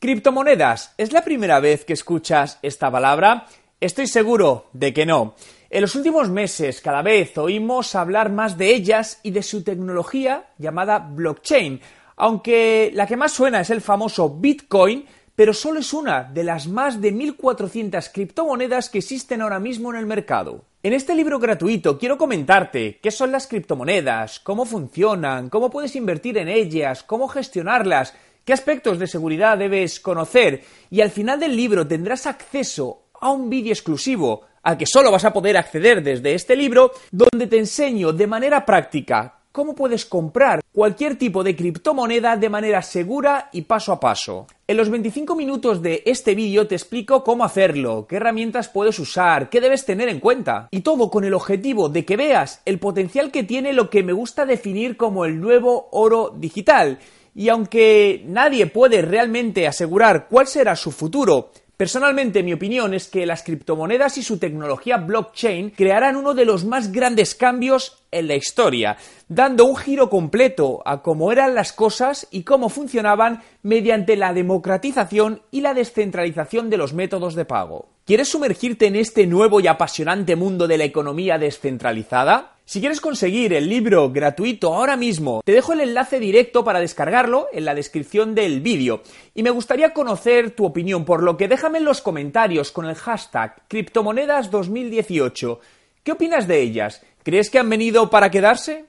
Criptomonedas, ¿es la primera vez que escuchas esta palabra? Estoy seguro de que no. En los últimos meses cada vez oímos hablar más de ellas y de su tecnología llamada blockchain, aunque la que más suena es el famoso Bitcoin, pero solo es una de las más de 1.400 criptomonedas que existen ahora mismo en el mercado. En este libro gratuito quiero comentarte qué son las criptomonedas, cómo funcionan, cómo puedes invertir en ellas, cómo gestionarlas, qué aspectos de seguridad debes conocer y al final del libro tendrás acceso a un vídeo exclusivo al que solo vas a poder acceder desde este libro, donde te enseño de manera práctica cómo puedes comprar cualquier tipo de criptomoneda de manera segura y paso a paso. En los 25 minutos de este vídeo te explico cómo hacerlo, qué herramientas puedes usar, qué debes tener en cuenta. Y todo con el objetivo de que veas el potencial que tiene lo que me gusta definir como el nuevo oro digital y aunque nadie puede realmente asegurar cuál será su futuro, Personalmente, mi opinión es que las criptomonedas y su tecnología blockchain crearán uno de los más grandes cambios en la historia, dando un giro completo a cómo eran las cosas y cómo funcionaban mediante la democratización y la descentralización de los métodos de pago. ¿Quieres sumergirte en este nuevo y apasionante mundo de la economía descentralizada? Si quieres conseguir el libro gratuito ahora mismo, te dejo el enlace directo para descargarlo en la descripción del vídeo. Y me gustaría conocer tu opinión, por lo que déjame en los comentarios con el hashtag criptomonedas2018. ¿Qué opinas de ellas? ¿Crees que han venido para quedarse?